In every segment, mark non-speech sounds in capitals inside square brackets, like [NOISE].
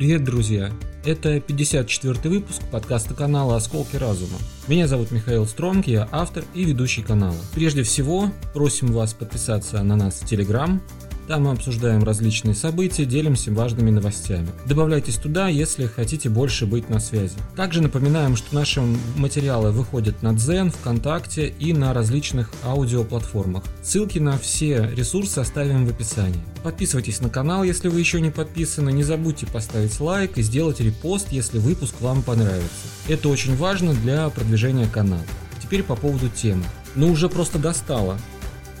Привет, друзья! Это 54-й выпуск подкаста канала «Осколки разума». Меня зовут Михаил Стронг, я автор и ведущий канала. Прежде всего, просим вас подписаться на нас в Телеграм, там мы обсуждаем различные события, делимся важными новостями. Добавляйтесь туда, если хотите больше быть на связи. Также напоминаем, что наши материалы выходят на Дзен, ВКонтакте и на различных аудиоплатформах. Ссылки на все ресурсы оставим в описании. Подписывайтесь на канал, если вы еще не подписаны. Не забудьте поставить лайк и сделать репост, если выпуск вам понравится. Это очень важно для продвижения канала. Теперь по поводу темы. Ну уже просто достало.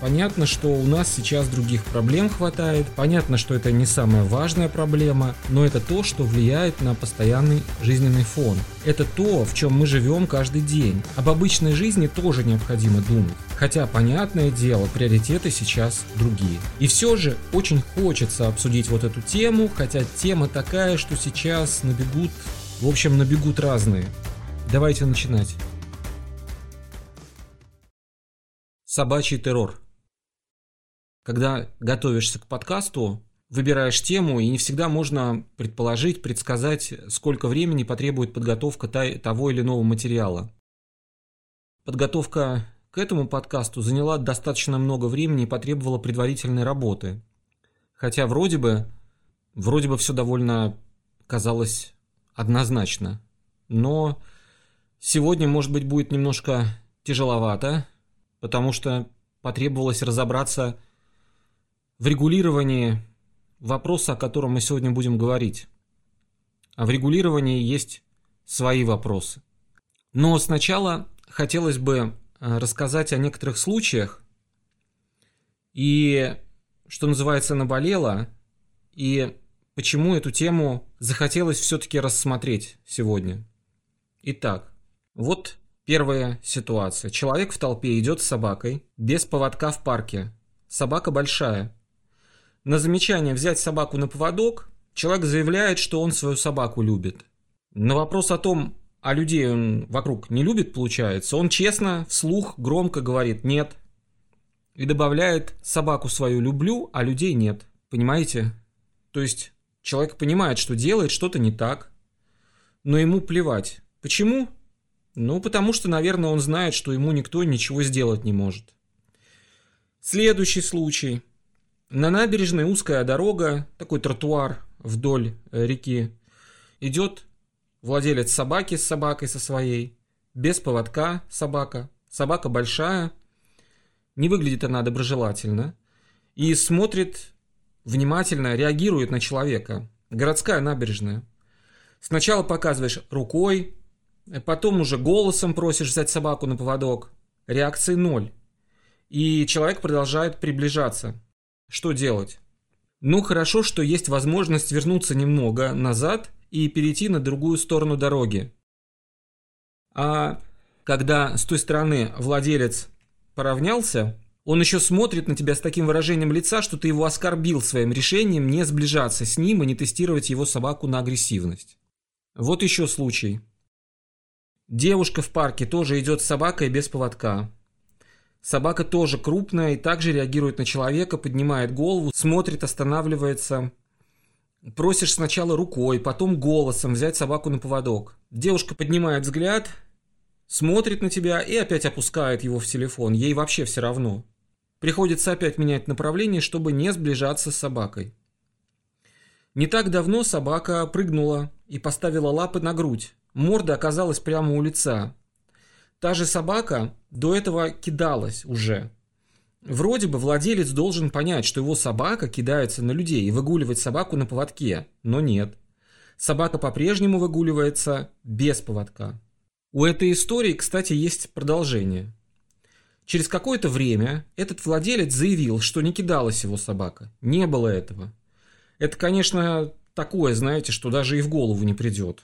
Понятно, что у нас сейчас других проблем хватает, понятно, что это не самая важная проблема, но это то, что влияет на постоянный жизненный фон. Это то, в чем мы живем каждый день. Об обычной жизни тоже необходимо думать. Хотя, понятное дело, приоритеты сейчас другие. И все же очень хочется обсудить вот эту тему, хотя тема такая, что сейчас набегут, в общем, набегут разные. Давайте начинать. Собачий террор. Когда готовишься к подкасту, выбираешь тему, и не всегда можно предположить, предсказать, сколько времени потребует подготовка того или иного материала. Подготовка к этому подкасту заняла достаточно много времени и потребовала предварительной работы. Хотя вроде бы, вроде бы все довольно казалось однозначно. Но сегодня, может быть, будет немножко тяжеловато, потому что потребовалось разобраться в регулировании вопроса, о котором мы сегодня будем говорить. А в регулировании есть свои вопросы. Но сначала хотелось бы э, рассказать о некоторых случаях и, что называется, наболело, и почему эту тему захотелось все-таки рассмотреть сегодня. Итак, вот первая ситуация. Человек в толпе идет с собакой, без поводка в парке. Собака большая, на замечание взять собаку на поводок человек заявляет, что он свою собаку любит. На вопрос о том, а людей он вокруг не любит, получается, он честно, вслух, громко говорит «нет». И добавляет «собаку свою люблю, а людей нет». Понимаете? То есть человек понимает, что делает что-то не так, но ему плевать. Почему? Ну, потому что, наверное, он знает, что ему никто ничего сделать не может. Следующий случай – на набережной узкая дорога, такой тротуар вдоль э, реки. Идет владелец собаки с собакой со своей, без поводка собака. Собака большая, не выглядит она доброжелательно. И смотрит внимательно, реагирует на человека. Городская набережная. Сначала показываешь рукой, потом уже голосом просишь взять собаку на поводок. Реакции ноль. И человек продолжает приближаться. Что делать? Ну, хорошо, что есть возможность вернуться немного назад и перейти на другую сторону дороги. А когда с той стороны владелец поравнялся, он еще смотрит на тебя с таким выражением лица, что ты его оскорбил своим решением не сближаться с ним и не тестировать его собаку на агрессивность. Вот еще случай. Девушка в парке тоже идет с собакой без поводка. Собака тоже крупная и также реагирует на человека, поднимает голову, смотрит, останавливается. Просишь сначала рукой, потом голосом взять собаку на поводок. Девушка поднимает взгляд, смотрит на тебя и опять опускает его в телефон. Ей вообще все равно. Приходится опять менять направление, чтобы не сближаться с собакой. Не так давно собака прыгнула и поставила лапы на грудь. Морда оказалась прямо у лица. Та же собака до этого кидалась уже. Вроде бы владелец должен понять, что его собака кидается на людей и выгуливать собаку на поводке, но нет. Собака по-прежнему выгуливается без поводка. У этой истории, кстати, есть продолжение. Через какое-то время этот владелец заявил, что не кидалась его собака. Не было этого. Это, конечно, такое, знаете, что даже и в голову не придет.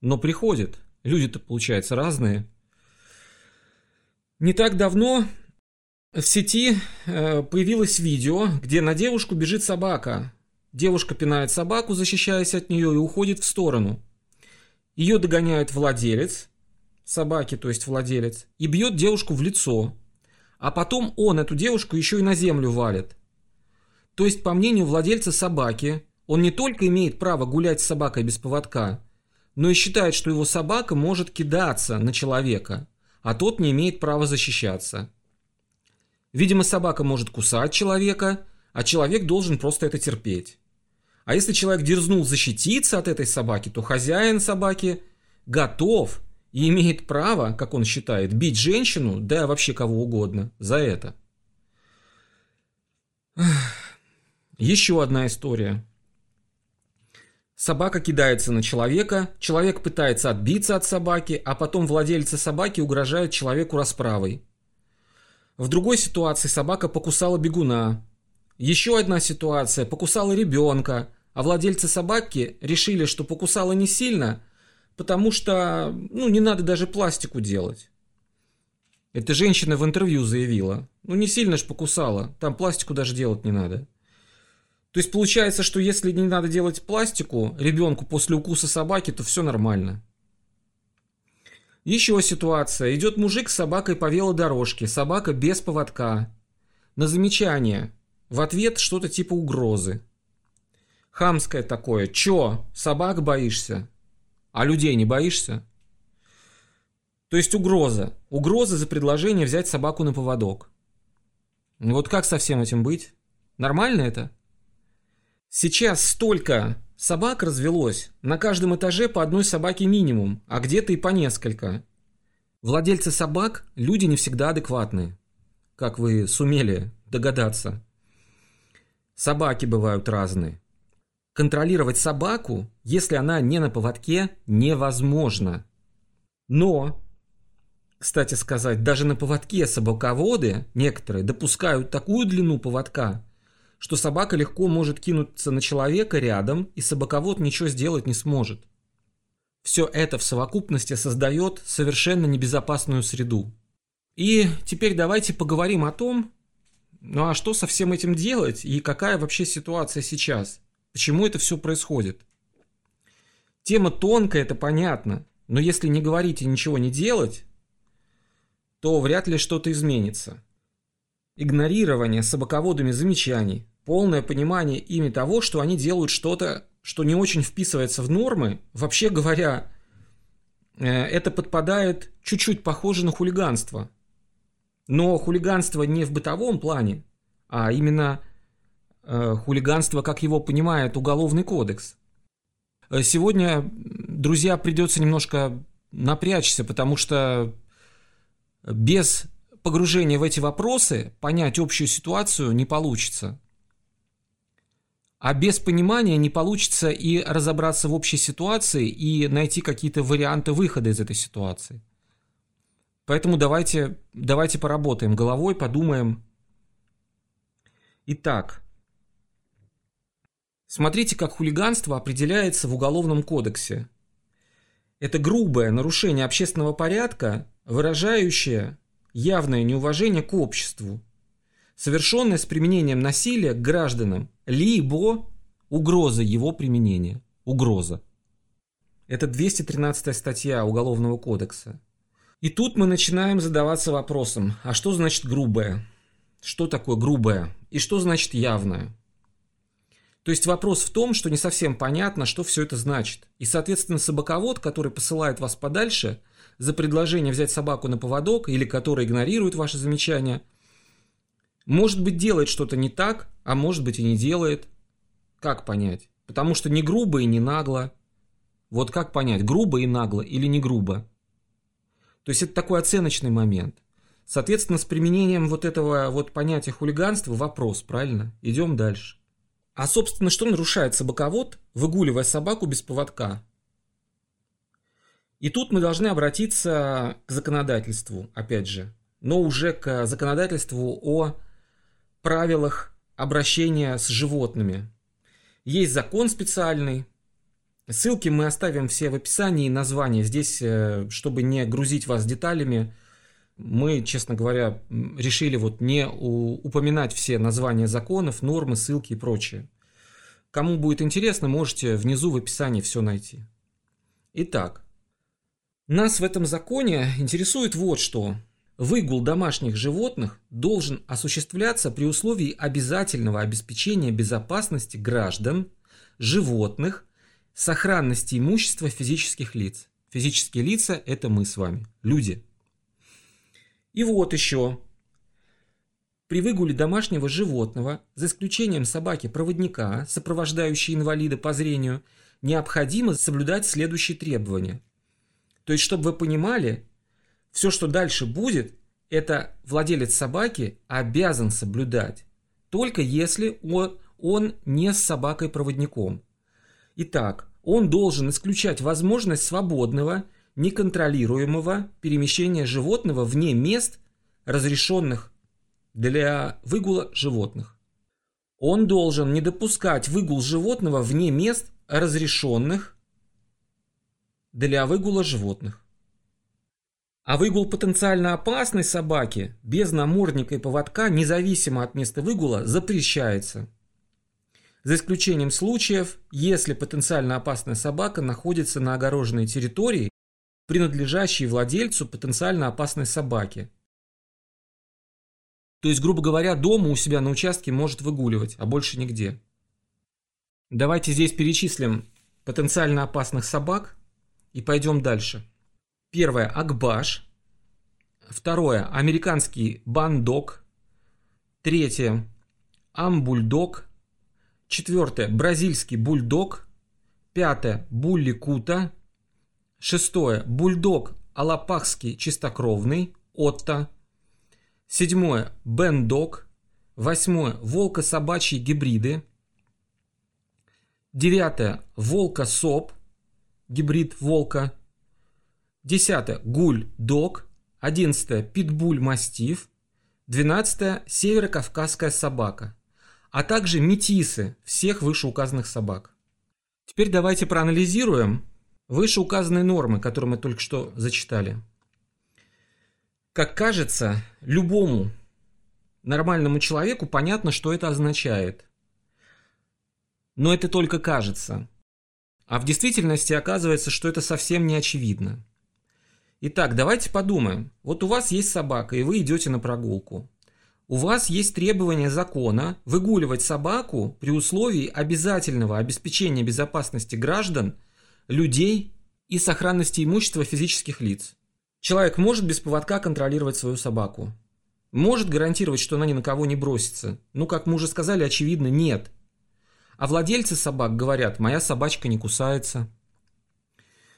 Но приходит. Люди-то, получается, разные. Не так давно в сети э, появилось видео, где на девушку бежит собака. Девушка пинает собаку, защищаясь от нее, и уходит в сторону. Ее догоняет владелец собаки, то есть владелец, и бьет девушку в лицо. А потом он эту девушку еще и на землю валит. То есть, по мнению владельца собаки, Он не только имеет право гулять с собакой без поводка, но и считает, что его собака может кидаться на человека, а тот не имеет права защищаться. Видимо, собака может кусать человека, а человек должен просто это терпеть. А если человек дерзнул защититься от этой собаки, то хозяин собаки готов и имеет право, как он считает, бить женщину, да вообще кого угодно, за это. Еще одна история. Собака кидается на человека, человек пытается отбиться от собаки, а потом владельцы собаки угрожают человеку расправой. В другой ситуации собака покусала бегуна. Еще одна ситуация – покусала ребенка, а владельцы собаки решили, что покусала не сильно, потому что ну, не надо даже пластику делать. Эта женщина в интервью заявила. Ну не сильно ж покусала, там пластику даже делать не надо. То есть получается, что если не надо делать пластику ребенку после укуса собаки, то все нормально. Еще ситуация. Идет мужик с собакой по велодорожке. Собака без поводка. На замечание. В ответ что-то типа угрозы. Хамское такое. Чё, собак боишься? А людей не боишься? То есть угроза. Угроза за предложение взять собаку на поводок. Вот как со всем этим быть? Нормально это? Сейчас столько собак развелось, на каждом этаже по одной собаке минимум, а где-то и по несколько. Владельцы собак – люди не всегда адекватные, как вы сумели догадаться. Собаки бывают разные. Контролировать собаку, если она не на поводке, невозможно. Но, кстати сказать, даже на поводке собаководы некоторые допускают такую длину поводка – что собака легко может кинуться на человека рядом, и собаковод ничего сделать не сможет. Все это в совокупности создает совершенно небезопасную среду. И теперь давайте поговорим о том, ну а что со всем этим делать и какая вообще ситуация сейчас? Почему это все происходит? Тема тонкая, это понятно, но если не говорить и ничего не делать, то вряд ли что-то изменится. Игнорирование собаководами замечаний, полное понимание ими того, что они делают что-то, что не очень вписывается в нормы, вообще говоря, э, это подпадает чуть-чуть похоже на хулиганство. Но хулиганство не в бытовом плане, а именно э, хулиганство, как его понимает Уголовный кодекс. Э, сегодня, друзья, придется немножко напрячься, потому что без погружения в эти вопросы понять общую ситуацию не получится. А без понимания не получится и разобраться в общей ситуации и найти какие-то варианты выхода из этой ситуации. Поэтому давайте, давайте поработаем головой, подумаем. Итак, смотрите, как хулиганство определяется в Уголовном кодексе. Это грубое нарушение общественного порядка, выражающее явное неуважение к обществу, совершенное с применением насилия к гражданам, либо угроза его применения. Угроза. Это 213 статья Уголовного кодекса. И тут мы начинаем задаваться вопросом, а что значит грубое? Что такое грубое? И что значит явное? То есть вопрос в том, что не совсем понятно, что все это значит. И, соответственно, собаковод, который посылает вас подальше за предложение взять собаку на поводок или который игнорирует ваши замечания – может быть, делает что-то не так, а может быть и не делает. Как понять? Потому что не грубо и не нагло. Вот как понять, грубо и нагло или не грубо? То есть это такой оценочный момент. Соответственно, с применением вот этого вот понятия хулиганства вопрос, правильно? Идем дальше. А, собственно, что нарушает собаковод, выгуливая собаку без поводка? И тут мы должны обратиться к законодательству, опять же, но уже к законодательству о правилах обращения с животными. Есть закон специальный. Ссылки мы оставим все в описании и название. Здесь, э, чтобы не грузить вас деталями, мы, честно говоря, решили вот не упоминать все названия законов, нормы, ссылки и прочее. Кому будет интересно, можете внизу в описании все найти. Итак, нас в этом законе интересует вот что – Выгул домашних животных должен осуществляться при условии обязательного обеспечения безопасности граждан, животных, сохранности имущества физических лиц. Физические лица – это мы с вами, люди. И вот еще. При выгуле домашнего животного, за исключением собаки-проводника, сопровождающей инвалида по зрению, необходимо соблюдать следующие требования. То есть, чтобы вы понимали, все, что дальше будет, это владелец собаки обязан соблюдать, только если он, он не с собакой-проводником. Итак, он должен исключать возможность свободного, неконтролируемого перемещения животного вне мест, разрешенных для выгула животных. Он должен не допускать выгул животного вне мест, разрешенных для выгула животных. А выгул потенциально опасной собаки без намордника и поводка, независимо от места выгула, запрещается. За исключением случаев, если потенциально опасная собака находится на огороженной территории, принадлежащей владельцу потенциально опасной собаки. То есть, грубо говоря, дома у себя на участке может выгуливать, а больше нигде. Давайте здесь перечислим потенциально опасных собак и пойдем дальше. Первое – Акбаш. Второе – американский бандок. Третье – амбульдог. Четвертое – бразильский бульдог. Пятое – булли кута. Шестое – бульдог алапахский чистокровный, Отто. Седьмое – бендог. Восьмое – волко-собачьи гибриды. Девятое – волка-соп, гибрид волка. Десятое – гуль-дог. Одиннадцатое – питбуль-мастиф. Двенадцатое – северокавказская собака. А также метисы всех вышеуказанных собак. Теперь давайте проанализируем вышеуказанные нормы, которые мы только что зачитали. Как кажется, любому нормальному человеку понятно, что это означает. Но это только кажется. А в действительности оказывается, что это совсем не очевидно. Итак, давайте подумаем. Вот у вас есть собака, и вы идете на прогулку. У вас есть требование закона выгуливать собаку при условии обязательного обеспечения безопасности граждан, людей и сохранности имущества физических лиц. Человек может без поводка контролировать свою собаку. Может гарантировать, что она ни на кого не бросится. Ну, как мы уже сказали, очевидно, нет. А владельцы собак говорят, моя собачка не кусается.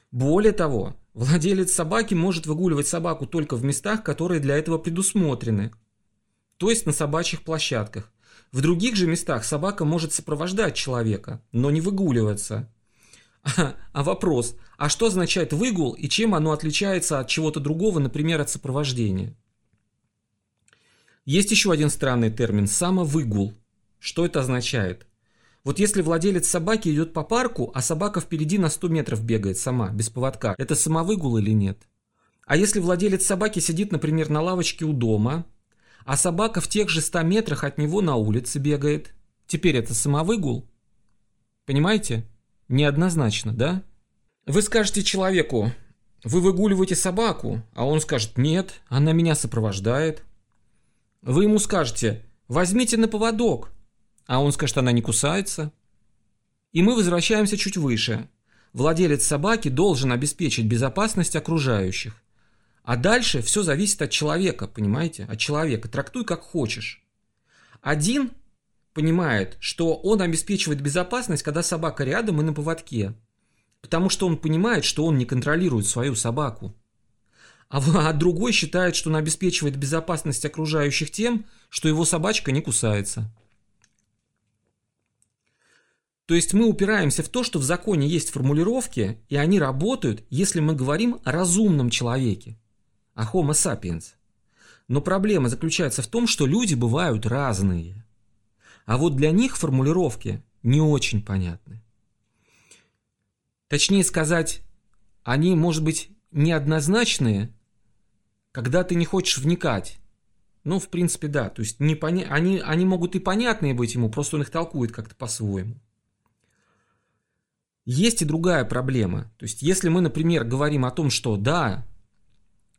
Более того, Владелец собаки может выгуливать собаку только в местах, которые для этого предусмотрены, то есть на собачьих площадках. В других же местах собака может сопровождать человека, но не выгуливаться. [LAUGHS] А, а вопрос, а что означает выгул и чем оно отличается от чего-то другого, например, от сопровождения? Есть еще один странный термин – самовыгул. Что это означает? Вот если владелец собаки идет по парку, а собака впереди на 100 метров бегает сама, без поводка, это самовыгул или нет? А если владелец собаки сидит, например, на лавочке у дома, а собака в тех же 100 метрах от него на улице бегает, теперь это самовыгул? Понимаете? Неоднозначно, да? Вы скажете человеку, вы выгуливаете собаку, а он скажет, нет, она меня сопровождает. Вы ему скажете, возьмите на поводок, а он скажет, она не кусается. И мы возвращаемся чуть выше. Владелец собаки должен обеспечить безопасность окружающих. А дальше все зависит от человека, понимаете? От человека. Трактуй как хочешь. Один понимает, что он обеспечивает безопасность, когда собака рядом и на поводке. Потому что он понимает, что он не контролирует свою собаку. А, а другой считает, что он обеспечивает безопасность окружающих тем, что его собачка не кусается. То есть мы упираемся в то, что в законе есть формулировки, и они работают, если мы говорим о разумном человеке, о Homo sapiens. Но проблема заключается в том, что люди бывают разные. А вот для них формулировки не очень понятны. Точнее сказать, они, может быть, неоднозначные, когда ты не хочешь вникать. Ну, в принципе, да. То есть не поня... они, они могут и понятные быть ему, просто он их толкует как-то по-своему. Есть и другая проблема. То есть, если мы, например, говорим о том, что да,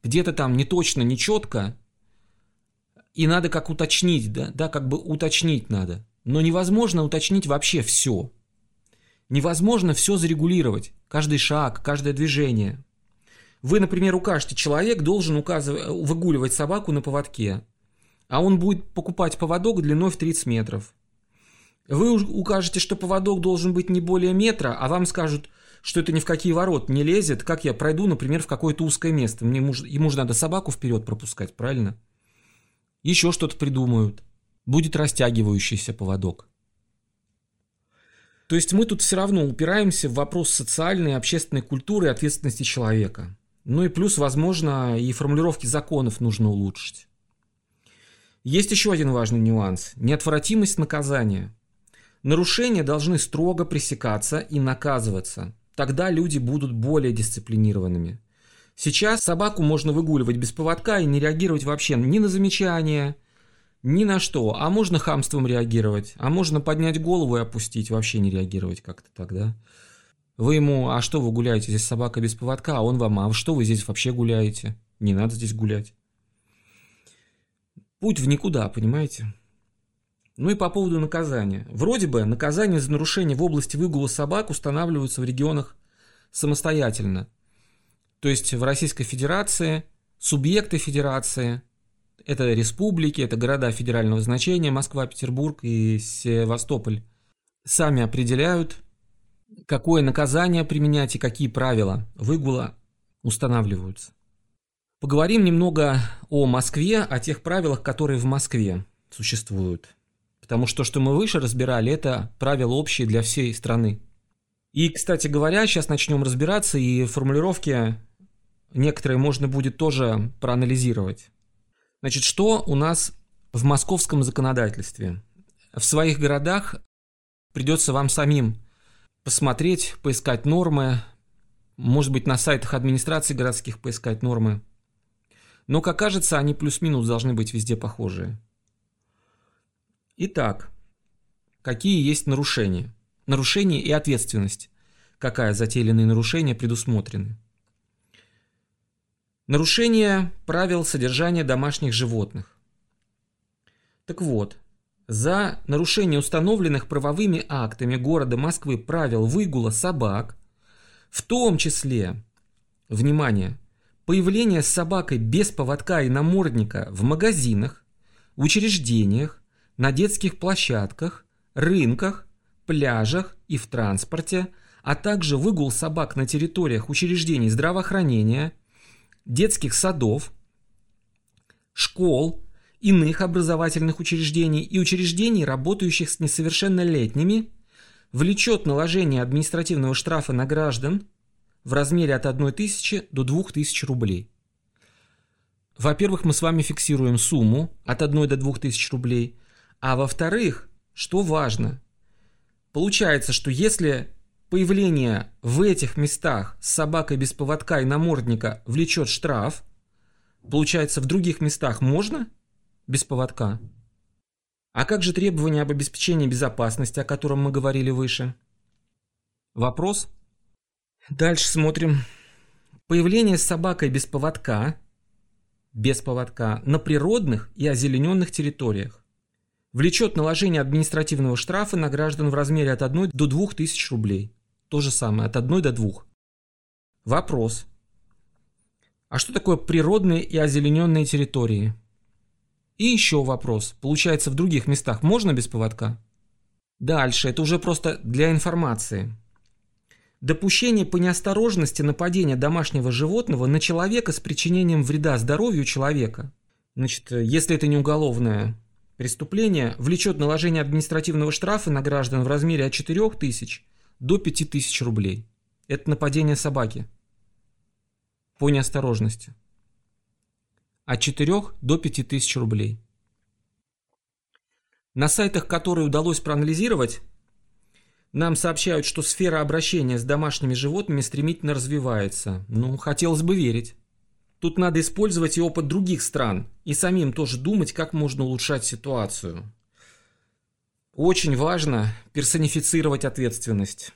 где-то там не точно, не четко, и надо как уточнить, да, да, как бы уточнить надо. Но невозможно уточнить вообще все. Невозможно все зарегулировать, каждый шаг, каждое движение. Вы, например, укажете, человек должен указывать, выгуливать собаку на поводке, а он будет покупать поводок длиной в 30 метров. Вы укажете, что поводок должен быть не более метра, а вам скажут, что это ни в какие ворот не лезет, как я пройду, например, в какое-то узкое место. Мне муж, ему же надо собаку вперед пропускать, правильно? Еще что-то придумают. Будет растягивающийся поводок. То есть мы тут все равно упираемся в вопрос социальной, общественной культуры и ответственности человека. Ну и плюс, возможно, и формулировки законов нужно улучшить. Есть еще один важный нюанс – неотвратимость наказания. Нарушения должны строго пресекаться и наказываться. Тогда люди будут более дисциплинированными. Сейчас собаку можно выгуливать без поводка и не реагировать вообще ни на замечания, ни на что. А можно хамством реагировать, а можно поднять голову и опустить, вообще не реагировать как-то тогда. Вы ему, а что вы гуляете, здесь собака без поводка, а он вам, а что вы здесь вообще гуляете? Не надо здесь гулять. Путь в никуда, понимаете? Ну и по поводу наказания. Вроде бы наказания за нарушение в области выгула собак устанавливаются в регионах самостоятельно. То есть в Российской Федерации субъекты Федерации, это республики, это города федерального значения, Москва, Петербург и Севастополь, сами определяют какое наказание применять и какие правила выгула устанавливаются. Поговорим немного о Москве, о тех правилах, которые в Москве существуют. Потому что то, что мы выше разбирали, это правила общие для всей страны. И, кстати говоря, сейчас начнем разбираться, и формулировки некоторые можно будет тоже проанализировать. Значит, что у нас в московском законодательстве? В своих городах придется вам самим посмотреть, поискать нормы, может быть, на сайтах администрации городских поискать нормы. Но, как кажется, они плюс-минус должны быть везде похожие. Итак, какие есть нарушения? Нарушения и ответственность. Какая за нарушения предусмотрены? Нарушение правил содержания домашних животных. Так вот, за нарушение установленных правовыми актами города Москвы правил выгула собак, в том числе, внимание, появление с собакой без поводка и намордника в магазинах, учреждениях, на детских площадках, рынках, пляжах и в транспорте, а также выгул собак на территориях учреждений здравоохранения, детских садов, школ, иных образовательных учреждений и учреждений, работающих с несовершеннолетними, влечет наложение административного штрафа на граждан в размере от 1 тысячи до 2 тысяч рублей. Во-первых, мы с вами фиксируем сумму от 1 до 2 тысяч рублей, а во-вторых, что важно, получается, что если появление в этих местах с собакой без поводка и намордника влечет штраф, получается, в других местах можно – без поводка. А как же требования об обеспечении безопасности, о котором мы говорили выше? Вопрос? Дальше смотрим. Появление с собакой без поводка, без поводка на природных и озелененных территориях влечет наложение административного штрафа на граждан в размере от 1 до 2 тысяч рублей. То же самое, от 1 до 2. Вопрос. А что такое природные и озелененные территории? И еще вопрос. Получается, в других местах можно без поводка? Дальше, это уже просто для информации. Допущение по неосторожности нападения домашнего животного на человека с причинением вреда здоровью человека. Значит, если это не уголовное преступление, влечет наложение административного штрафа на граждан в размере от 4 тысяч до 5 тысяч рублей. Это нападение собаки по неосторожности от 4 до 5 тысяч рублей. На сайтах, которые удалось проанализировать, нам сообщают, что сфера обращения с домашними животными стремительно развивается. Ну, хотелось бы верить. Тут надо использовать и опыт других стран, и самим тоже думать, как можно улучшать ситуацию. Очень важно персонифицировать ответственность,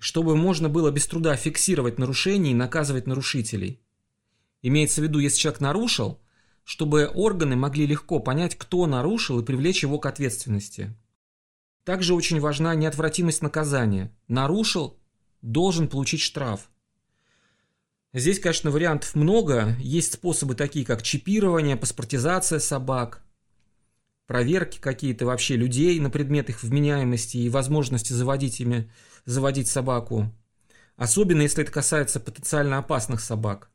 чтобы можно было без труда фиксировать нарушения и наказывать нарушителей. Имеется в виду, если человек нарушил, чтобы органы могли легко понять, кто нарушил и привлечь его к ответственности. Также очень важна неотвратимость наказания. Нарушил – должен получить штраф. Здесь, конечно, вариантов много. Есть способы такие, как чипирование, паспортизация собак, проверки какие-то вообще людей на предмет их вменяемости и возможности заводить ими, заводить собаку. Особенно, если это касается потенциально опасных собак.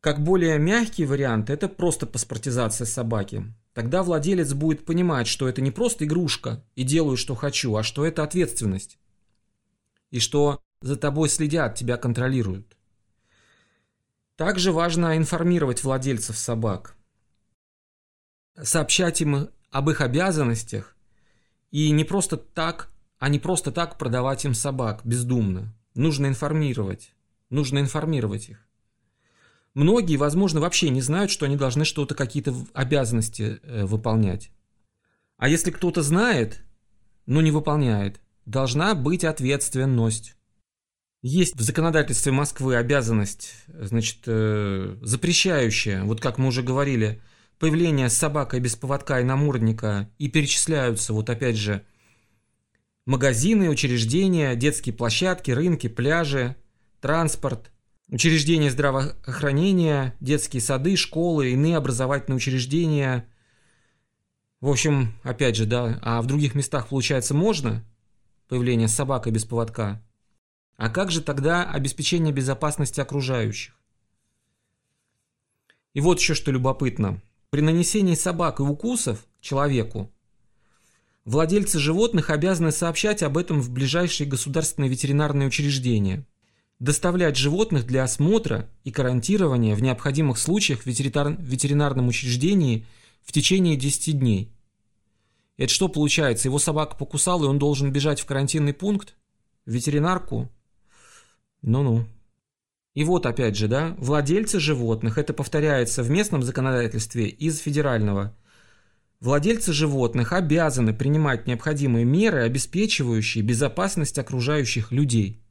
Как более мягкий вариант, это просто паспортизация собаки. Тогда владелец будет понимать, что это не просто игрушка и делаю, что хочу, а что это ответственность. И что за тобой следят, тебя контролируют. Также важно информировать владельцев собак, сообщать им об их обязанностях и не просто так, а не просто так продавать им собак бездумно. Нужно информировать, нужно информировать их. Многие, возможно, вообще не знают, что они должны что-то, какие-то обязанности э, выполнять. А если кто-то знает, но не выполняет, должна быть ответственность. Есть в законодательстве Москвы обязанность, значит, э, запрещающая, вот как мы уже говорили, появление собакой без поводка и намордника, и перечисляются, вот опять же, магазины, учреждения, детские площадки, рынки, пляжи, транспорт, учреждения здравоохранения, детские сады, школы, иные образовательные учреждения. В общем, опять же, да, а в других местах, получается, можно появление собакой без поводка – а как же тогда обеспечение безопасности окружающих? И вот еще что любопытно. При нанесении собак и укусов человеку владельцы животных обязаны сообщать об этом в ближайшие государственные ветеринарные учреждения, доставлять животных для осмотра и карантирования в необходимых случаях в ветеринарном учреждении в течение 10 дней. Это что получается? Его собака покусала, и он должен бежать в карантинный пункт? В ветеринарку? Ну-ну. И вот опять же, да, владельцы животных, это повторяется в местном законодательстве из федерального. Владельцы животных обязаны принимать необходимые меры, обеспечивающие безопасность окружающих людей.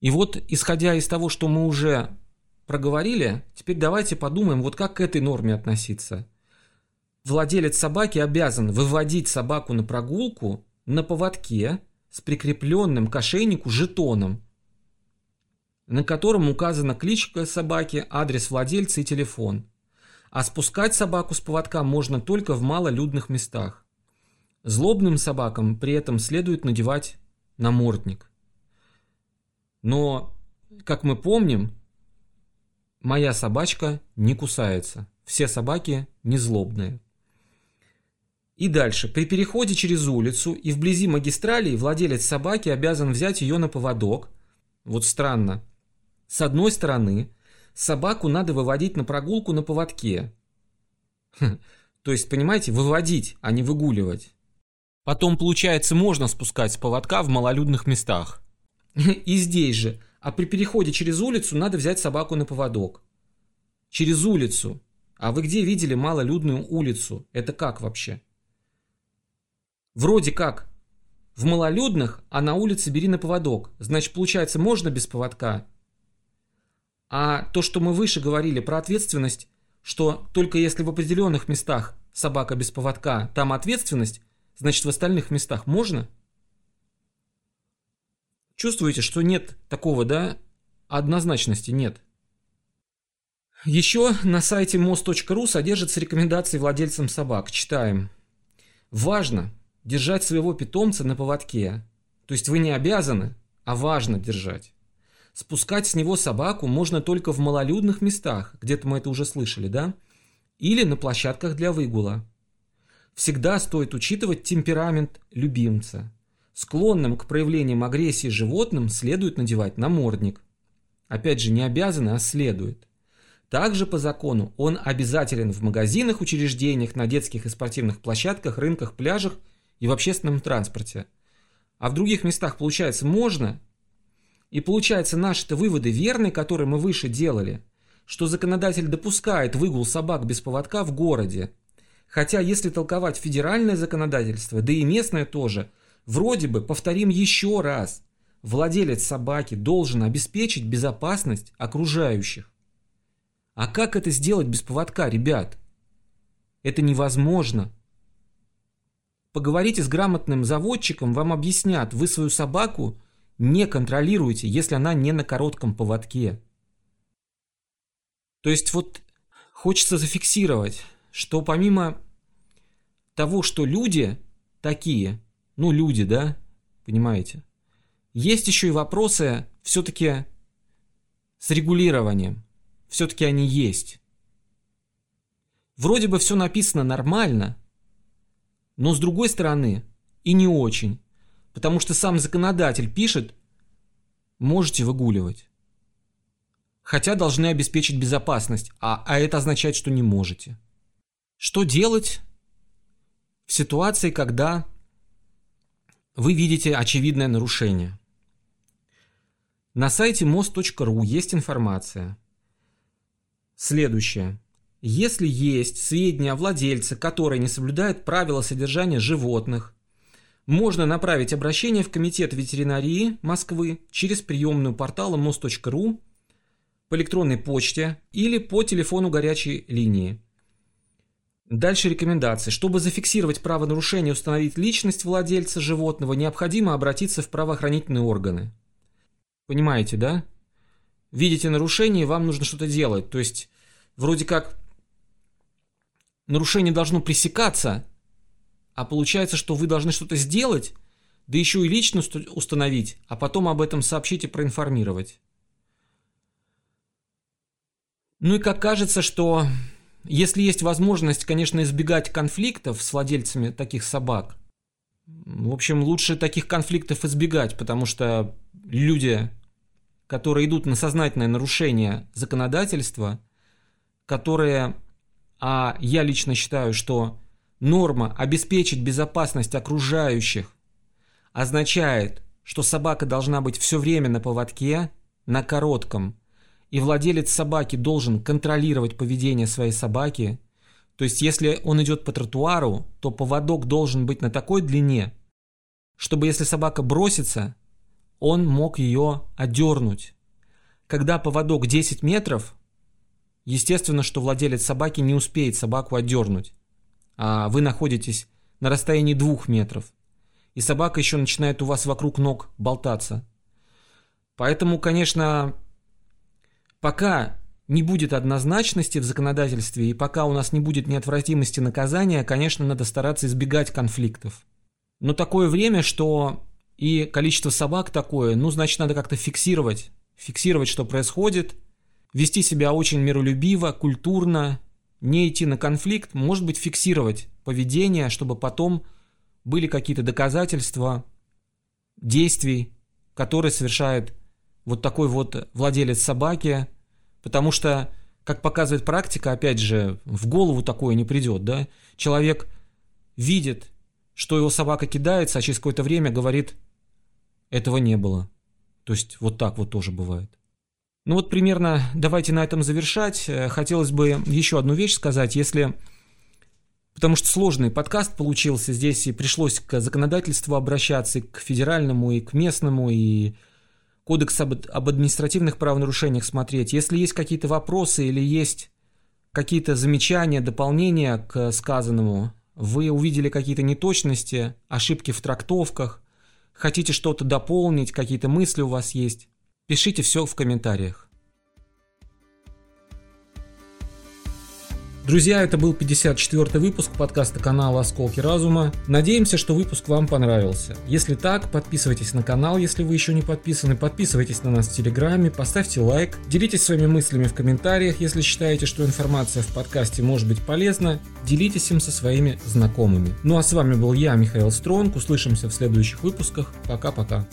И вот, исходя из того, что мы уже проговорили, теперь давайте подумаем, вот как к этой норме относиться. Владелец собаки обязан выводить собаку на прогулку на поводке с прикрепленным к ошейнику жетоном – на котором указана кличка собаки, адрес владельца и телефон. А спускать собаку с поводка можно только в малолюдных местах. Злобным собакам при этом следует надевать намордник. Но, как мы помним, моя собачка не кусается. Все собаки не злобные. И дальше. При переходе через улицу и вблизи магистрали владелец собаки обязан взять ее на поводок. Вот странно. С одной стороны, собаку надо выводить на прогулку на поводке. То есть, понимаете, выводить, а не выгуливать. Потом, получается, можно спускать с поводка в малолюдных местах. [LAUGHS] И здесь же. А при переходе через улицу надо взять собаку на поводок. Через улицу. А вы где видели малолюдную улицу? Это как вообще? Вроде как в малолюдных, а на улице бери на поводок. Значит, получается, можно без поводка? А то, что мы выше говорили про ответственность, что только если в определенных местах собака без поводка, там ответственность, значит в остальных местах можно? Чувствуете, что нет такого, да? Однозначности нет. Еще на сайте most.ru содержатся рекомендации владельцам собак. Читаем. Важно держать своего питомца на поводке. То есть вы не обязаны, а важно держать. Спускать с него собаку можно только в малолюдных местах, где-то мы это уже слышали, да? Или на площадках для выгула. Всегда стоит учитывать темперамент любимца. Склонным к проявлениям агрессии животным следует надевать намордник. Опять же, не обязаны, а следует. Также по закону он обязателен в магазинах, учреждениях, на детских и спортивных площадках, рынках, пляжах и в общественном транспорте. А в других местах, получается, можно, и получается, наши-то выводы верны, которые мы выше делали, что законодатель допускает выгул собак без поводка в городе. Хотя, если толковать федеральное законодательство, да и местное тоже, вроде бы, повторим еще раз, владелец собаки должен обеспечить безопасность окружающих. А как это сделать без поводка, ребят? Это невозможно. поговорите с грамотным заводчиком, вам объяснят, вы свою собаку не контролируете, если она не на коротком поводке. То есть вот хочется зафиксировать, что помимо того, что люди такие, ну люди, да, понимаете, есть еще и вопросы все-таки с регулированием. Все-таки они есть. Вроде бы все написано нормально, но с другой стороны и не очень. Потому что сам законодатель пишет, можете выгуливать. Хотя должны обеспечить безопасность, а, а это означает, что не можете. Что делать в ситуации, когда вы видите очевидное нарушение? На сайте most.ru есть информация. Следующее. Если есть сведения о владельце, который не соблюдает правила содержания животных, можно направить обращение в Комитет ветеринарии Москвы через приемную портала most.ru по электронной почте или по телефону горячей линии. Дальше рекомендации. Чтобы зафиксировать правонарушение и установить личность владельца животного, необходимо обратиться в правоохранительные органы. Понимаете, да? Видите нарушение, вам нужно что-то делать. То есть, вроде как, нарушение должно пресекаться, а получается, что вы должны что-то сделать, да еще и лично установить, а потом об этом сообщить и проинформировать. Ну и как кажется, что если есть возможность, конечно, избегать конфликтов с владельцами таких собак, в общем, лучше таких конфликтов избегать, потому что люди, которые идут на сознательное нарушение законодательства, которые, а я лично считаю, что норма обеспечить безопасность окружающих означает, что собака должна быть все время на поводке, на коротком, и владелец собаки должен контролировать поведение своей собаки. То есть, если он идет по тротуару, то поводок должен быть на такой длине, чтобы если собака бросится, он мог ее одернуть. Когда поводок 10 метров, естественно, что владелец собаки не успеет собаку одернуть. А вы находитесь на расстоянии двух метров. И собака еще начинает у вас вокруг ног болтаться. Поэтому, конечно, пока не будет однозначности в законодательстве и пока у нас не будет неотвратимости наказания, конечно, надо стараться избегать конфликтов. Но такое время, что и количество собак такое, ну, значит, надо как-то фиксировать, фиксировать, что происходит, вести себя очень миролюбиво, культурно, не идти на конфликт, может быть, фиксировать поведение, чтобы потом были какие-то доказательства действий, которые совершает вот такой вот владелец собаки, потому что, как показывает практика, опять же, в голову такое не придет, да, человек видит что его собака кидается, а через какое-то время говорит, этого не было. То есть вот так вот тоже бывает. Ну вот примерно давайте на этом завершать. Э, хотелось бы еще одну вещь сказать, если... Потому что сложный подкаст получился, здесь и пришлось к законодательству обращаться, и к федеральному, и к местному, и кодекс об, об административных правонарушениях смотреть. Если есть какие-то вопросы или есть какие-то замечания, дополнения к сказанному, вы увидели какие-то неточности, ошибки в трактовках, хотите что-то дополнить, какие-то мысли у вас есть, пишите все в комментариях. Друзья, это был 54 выпуск подкаста канала «Осколки разума». Надеемся, что выпуск вам понравился. Если так, подписывайтесь на канал, если вы еще не подписаны, подписывайтесь на нас в Телеграме, поставьте лайк, делитесь своими мыслями в комментариях, если считаете, что информация в подкасте может быть полезна, делитесь им со своими знакомыми. Ну а с вами был я, Михаил Стронг, услышимся в следующих выпусках. Пока-пока.